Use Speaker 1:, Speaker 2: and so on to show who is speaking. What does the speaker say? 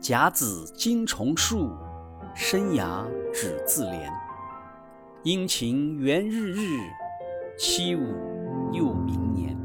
Speaker 1: 甲子金虫树，生涯只自怜。阴晴圆日日，七五又明年。